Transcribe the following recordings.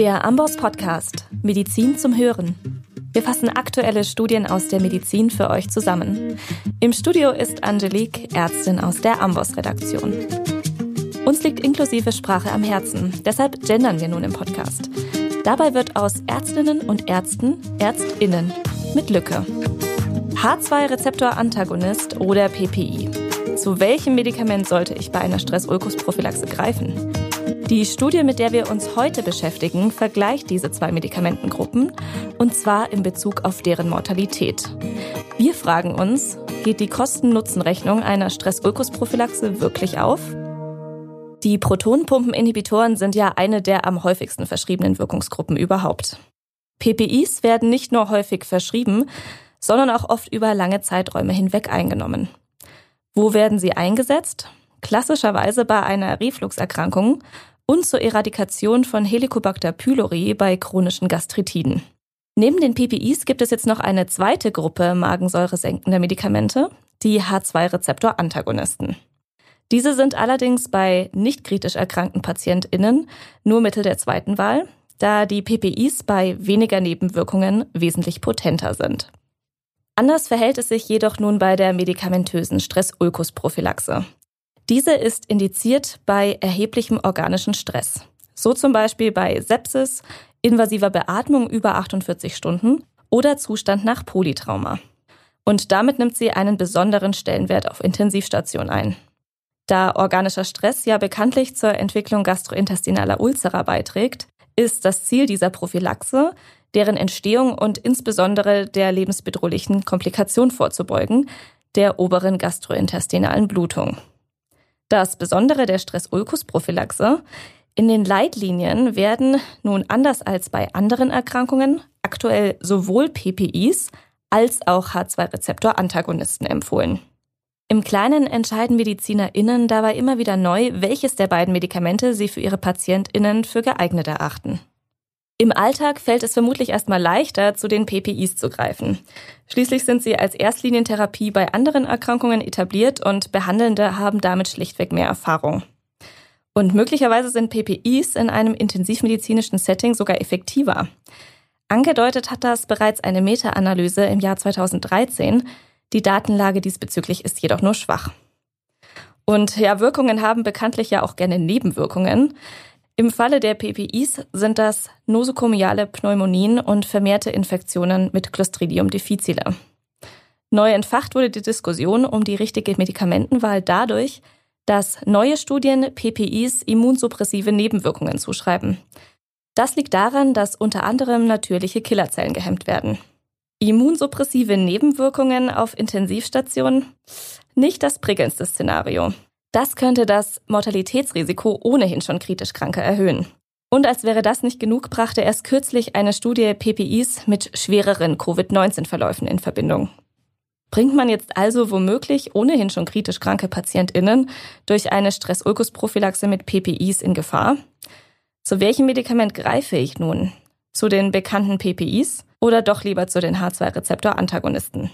Der Amboss Podcast Medizin zum Hören. Wir fassen aktuelle Studien aus der Medizin für euch zusammen. Im Studio ist Angelique, Ärztin aus der Amboss Redaktion. Uns liegt inklusive Sprache am Herzen, deshalb gendern wir nun im Podcast. Dabei wird aus Ärztinnen und Ärzten Ärztinnen mit Lücke. H2-Rezeptor-Antagonist oder PPI. Zu welchem Medikament sollte ich bei einer Stress-Ulkus-Prophylaxe greifen? Die Studie, mit der wir uns heute beschäftigen, vergleicht diese zwei Medikamentengruppen und zwar in Bezug auf deren Mortalität. Wir fragen uns, geht die Kosten-Nutzen-Rechnung einer Stress-Ulkus-Prophylaxe wirklich auf? Die Protonpumpeninhibitoren sind ja eine der am häufigsten verschriebenen Wirkungsgruppen überhaupt. PPIs werden nicht nur häufig verschrieben, sondern auch oft über lange Zeiträume hinweg eingenommen. Wo werden sie eingesetzt? Klassischerweise bei einer Refluxerkrankung und zur Eradikation von Helicobacter pylori bei chronischen Gastritiden. Neben den PPIs gibt es jetzt noch eine zweite Gruppe magensäuresenkender Medikamente, die H2-Rezeptor-Antagonisten. Diese sind allerdings bei nicht kritisch erkrankten PatientInnen nur Mittel der zweiten Wahl, da die PPIs bei weniger Nebenwirkungen wesentlich potenter sind. Anders verhält es sich jedoch nun bei der medikamentösen Stress-Ulkus-Prophylaxe. Diese ist indiziert bei erheblichem organischen Stress. So zum Beispiel bei Sepsis, invasiver Beatmung über 48 Stunden oder Zustand nach Polytrauma. Und damit nimmt sie einen besonderen Stellenwert auf Intensivstation ein. Da organischer Stress ja bekanntlich zur Entwicklung gastrointestinaler Ulzera beiträgt, ist das Ziel dieser Prophylaxe, deren Entstehung und insbesondere der lebensbedrohlichen Komplikation vorzubeugen, der oberen gastrointestinalen Blutung. Das Besondere der Stress-Ulkus-Prophylaxe, in den Leitlinien werden nun anders als bei anderen Erkrankungen aktuell sowohl PPIs als auch H2-Rezeptor-Antagonisten empfohlen. Im Kleinen entscheiden MedizinerInnen dabei immer wieder neu, welches der beiden Medikamente sie für ihre PatientInnen für geeignet erachten. Im Alltag fällt es vermutlich erstmal leichter, zu den PPIs zu greifen. Schließlich sind sie als Erstlinientherapie bei anderen Erkrankungen etabliert und Behandelnde haben damit schlichtweg mehr Erfahrung. Und möglicherweise sind PPIs in einem intensivmedizinischen Setting sogar effektiver. Angedeutet hat das bereits eine Meta-Analyse im Jahr 2013. Die Datenlage diesbezüglich ist jedoch nur schwach. Und ja, Wirkungen haben bekanntlich ja auch gerne Nebenwirkungen. Im Falle der PPIs sind das nosokomiale Pneumonien und vermehrte Infektionen mit Clostridium difficile. Neu entfacht wurde die Diskussion um die richtige Medikamentenwahl dadurch, dass neue Studien PPIs immunsuppressive Nebenwirkungen zuschreiben. Das liegt daran, dass unter anderem natürliche Killerzellen gehemmt werden. Immunsuppressive Nebenwirkungen auf Intensivstationen? Nicht das prickelndste Szenario. Das könnte das Mortalitätsrisiko ohnehin schon kritisch Kranke erhöhen. Und als wäre das nicht genug, brachte erst kürzlich eine Studie PPIs mit schwereren Covid-19-Verläufen in Verbindung. Bringt man jetzt also womöglich ohnehin schon kritisch kranke PatientInnen durch eine Stress-Ulkus-Prophylaxe mit PPIs in Gefahr? Zu welchem Medikament greife ich nun? Zu den bekannten PPIs oder doch lieber zu den H2-Rezeptor-Antagonisten?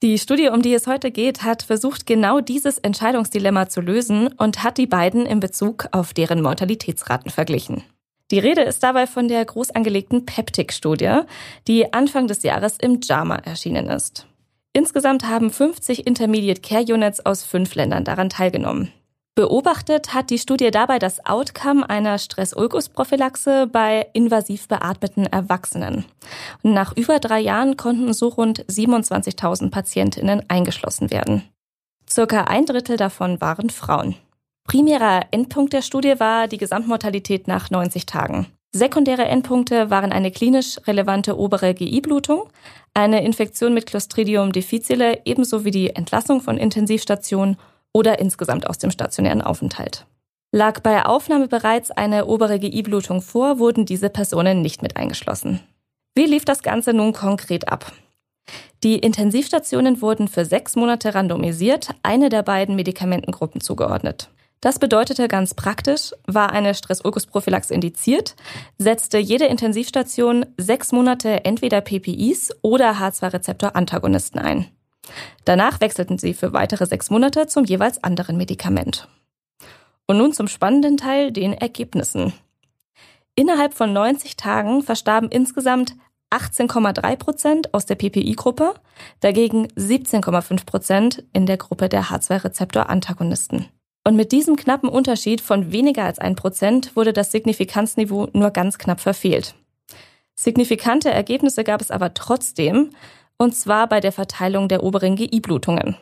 Die Studie, um die es heute geht, hat versucht, genau dieses Entscheidungsdilemma zu lösen und hat die beiden in Bezug auf deren Mortalitätsraten verglichen. Die Rede ist dabei von der groß angelegten Peptic-Studie, die Anfang des Jahres im JAMA erschienen ist. Insgesamt haben 50 Intermediate Care Units aus fünf Ländern daran teilgenommen. Beobachtet hat die Studie dabei das Outcome einer Stress-Ulkus-Prophylaxe bei invasiv beatmeten Erwachsenen. nach über drei Jahren konnten so rund 27.000 Patientinnen eingeschlossen werden. Circa ein Drittel davon waren Frauen. Primärer Endpunkt der Studie war die Gesamtmortalität nach 90 Tagen. Sekundäre Endpunkte waren eine klinisch relevante obere GI-Blutung, eine Infektion mit Clostridium difficile ebenso wie die Entlassung von Intensivstationen oder insgesamt aus dem stationären Aufenthalt. Lag bei Aufnahme bereits eine obere GI-Blutung vor, wurden diese Personen nicht mit eingeschlossen. Wie lief das Ganze nun konkret ab? Die Intensivstationen wurden für sechs Monate randomisiert, eine der beiden Medikamentengruppen zugeordnet. Das bedeutete ganz praktisch, war eine Stress-Ulkus-Prophylaxe indiziert, setzte jede Intensivstation sechs Monate entweder PPIs oder H2-Rezeptor-Antagonisten ein. Danach wechselten sie für weitere sechs Monate zum jeweils anderen Medikament. Und nun zum spannenden Teil, den Ergebnissen. Innerhalb von 90 Tagen verstarben insgesamt 18,3 Prozent aus der PPI-Gruppe, dagegen 17,5 Prozent in der Gruppe der H2-Rezeptor-Antagonisten. Und mit diesem knappen Unterschied von weniger als ein Prozent wurde das Signifikanzniveau nur ganz knapp verfehlt. Signifikante Ergebnisse gab es aber trotzdem, und zwar bei der Verteilung der oberen GI-Blutungen.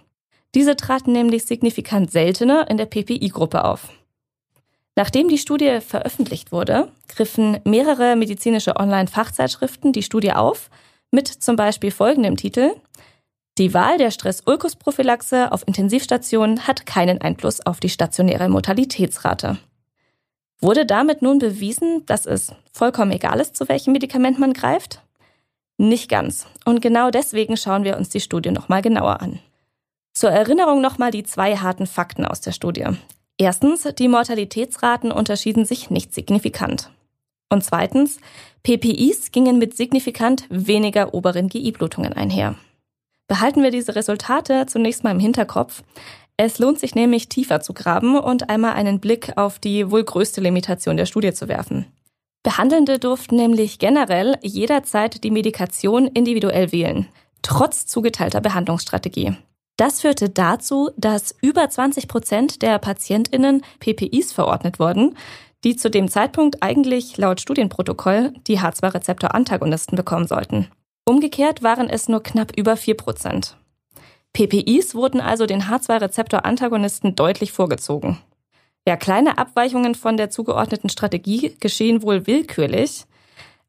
Diese traten nämlich signifikant seltener in der PPI-Gruppe auf. Nachdem die Studie veröffentlicht wurde, griffen mehrere medizinische Online-Fachzeitschriften die Studie auf, mit zum Beispiel folgendem Titel Die Wahl der Stress-Ulkus-Prophylaxe auf Intensivstationen hat keinen Einfluss auf die stationäre Mortalitätsrate. Wurde damit nun bewiesen, dass es vollkommen egal ist, zu welchem Medikament man greift? Nicht ganz. Und genau deswegen schauen wir uns die Studie nochmal genauer an. Zur Erinnerung nochmal die zwei harten Fakten aus der Studie. Erstens, die Mortalitätsraten unterschieden sich nicht signifikant. Und zweitens, PPIs gingen mit signifikant weniger oberen GI-Blutungen einher. Behalten wir diese Resultate zunächst mal im Hinterkopf. Es lohnt sich nämlich tiefer zu graben und einmal einen Blick auf die wohl größte Limitation der Studie zu werfen. Behandelnde durften nämlich generell jederzeit die Medikation individuell wählen, trotz zugeteilter Behandlungsstrategie. Das führte dazu, dass über 20 Prozent der PatientInnen PPIs verordnet wurden, die zu dem Zeitpunkt eigentlich laut Studienprotokoll die H2-Rezeptor-Antagonisten bekommen sollten. Umgekehrt waren es nur knapp über 4 Prozent. PPIs wurden also den H2-Rezeptor-Antagonisten deutlich vorgezogen. Ja, kleine Abweichungen von der zugeordneten Strategie geschehen wohl willkürlich,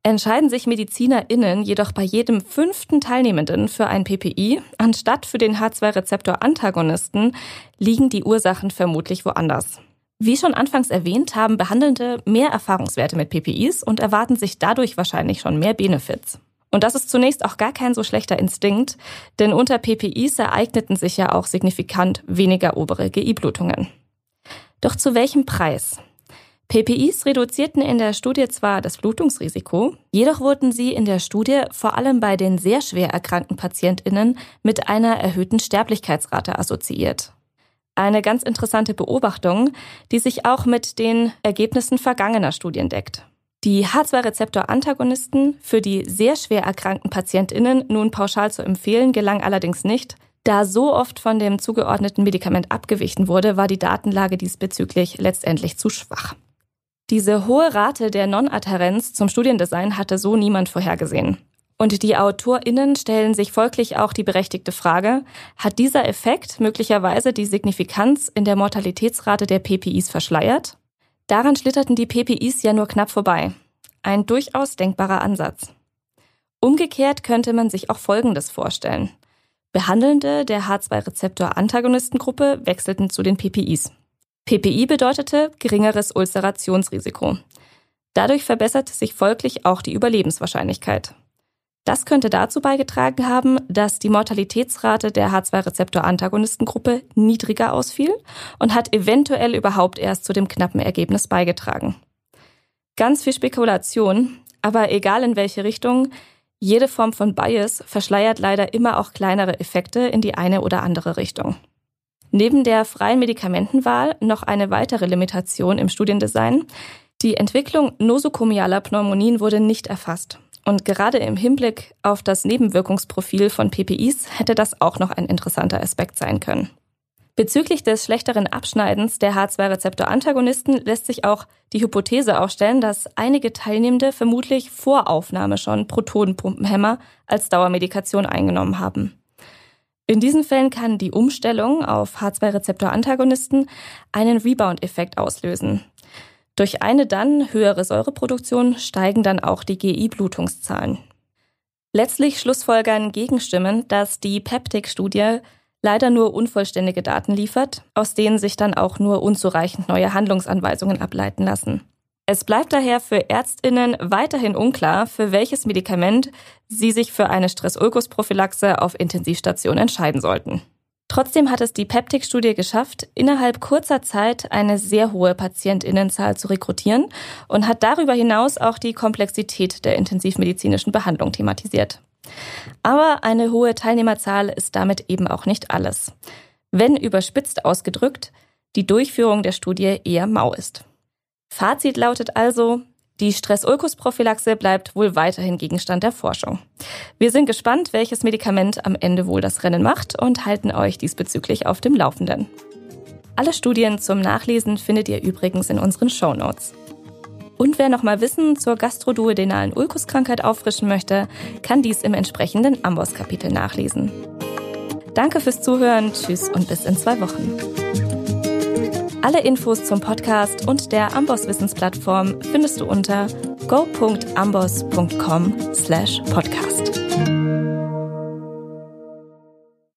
entscheiden sich MedizinerInnen jedoch bei jedem fünften Teilnehmenden für ein PPI, anstatt für den H2-Rezeptor-Antagonisten, liegen die Ursachen vermutlich woanders. Wie schon anfangs erwähnt, haben Behandelnde mehr Erfahrungswerte mit PPIs und erwarten sich dadurch wahrscheinlich schon mehr Benefits. Und das ist zunächst auch gar kein so schlechter Instinkt, denn unter PPIs ereigneten sich ja auch signifikant weniger obere GI-Blutungen. Doch zu welchem Preis? PPIs reduzierten in der Studie zwar das Blutungsrisiko, jedoch wurden sie in der Studie vor allem bei den sehr schwer erkrankten Patientinnen mit einer erhöhten Sterblichkeitsrate assoziiert. Eine ganz interessante Beobachtung, die sich auch mit den Ergebnissen vergangener Studien deckt. Die H2-Rezeptor-Antagonisten für die sehr schwer erkrankten Patientinnen nun pauschal zu empfehlen, gelang allerdings nicht. Da so oft von dem zugeordneten Medikament abgewichen wurde, war die Datenlage diesbezüglich letztendlich zu schwach. Diese hohe Rate der Non-Adherenz zum Studiendesign hatte so niemand vorhergesehen. Und die AutorInnen stellen sich folglich auch die berechtigte Frage, hat dieser Effekt möglicherweise die Signifikanz in der Mortalitätsrate der PPIs verschleiert? Daran schlitterten die PPIs ja nur knapp vorbei. Ein durchaus denkbarer Ansatz. Umgekehrt könnte man sich auch Folgendes vorstellen. Behandelnde der H2-Rezeptor-Antagonistengruppe wechselten zu den PPIs. PPI bedeutete geringeres Ulcerationsrisiko. Dadurch verbesserte sich folglich auch die Überlebenswahrscheinlichkeit. Das könnte dazu beigetragen haben, dass die Mortalitätsrate der H2-Rezeptor-Antagonistengruppe niedriger ausfiel und hat eventuell überhaupt erst zu dem knappen Ergebnis beigetragen. Ganz viel Spekulation, aber egal in welche Richtung, jede Form von Bias verschleiert leider immer auch kleinere Effekte in die eine oder andere Richtung. Neben der freien Medikamentenwahl noch eine weitere Limitation im Studiendesign. Die Entwicklung nosokomialer Pneumonien wurde nicht erfasst. Und gerade im Hinblick auf das Nebenwirkungsprofil von PPIs hätte das auch noch ein interessanter Aspekt sein können. Bezüglich des schlechteren Abschneidens der H2-Rezeptor-Antagonisten lässt sich auch die Hypothese aufstellen, dass einige Teilnehmende vermutlich vor Aufnahme schon Protonenpumpenhämmer als Dauermedikation eingenommen haben. In diesen Fällen kann die Umstellung auf H2-Rezeptor-Antagonisten einen Rebound-Effekt auslösen. Durch eine dann höhere Säureproduktion steigen dann auch die GI-Blutungszahlen. Letztlich schlussfolgern Gegenstimmen, dass die Peptic-Studie leider nur unvollständige Daten liefert, aus denen sich dann auch nur unzureichend neue Handlungsanweisungen ableiten lassen. Es bleibt daher für Ärztinnen weiterhin unklar, für welches Medikament sie sich für eine Stress-Ulkus-Prophylaxe auf Intensivstation entscheiden sollten. Trotzdem hat es die Peptic-Studie geschafft, innerhalb kurzer Zeit eine sehr hohe Patientinnenzahl zu rekrutieren und hat darüber hinaus auch die Komplexität der intensivmedizinischen Behandlung thematisiert. Aber eine hohe Teilnehmerzahl ist damit eben auch nicht alles. Wenn überspitzt ausgedrückt, die Durchführung der Studie eher mau ist. Fazit lautet also, Die Stress-Ulkus-Prophylaxe bleibt wohl weiterhin Gegenstand der Forschung. Wir sind gespannt, welches Medikament am Ende wohl das Rennen macht und halten euch diesbezüglich auf dem Laufenden. Alle Studien zum Nachlesen findet ihr übrigens in unseren Show Notes. Und wer nochmal Wissen zur gastroduodenalen Ulkuskrankheit auffrischen möchte, kann dies im entsprechenden Amboss-Kapitel nachlesen. Danke fürs Zuhören, tschüss und bis in zwei Wochen. Alle Infos zum Podcast und der Amboss Wissensplattform findest du unter go.amboss.com/podcast.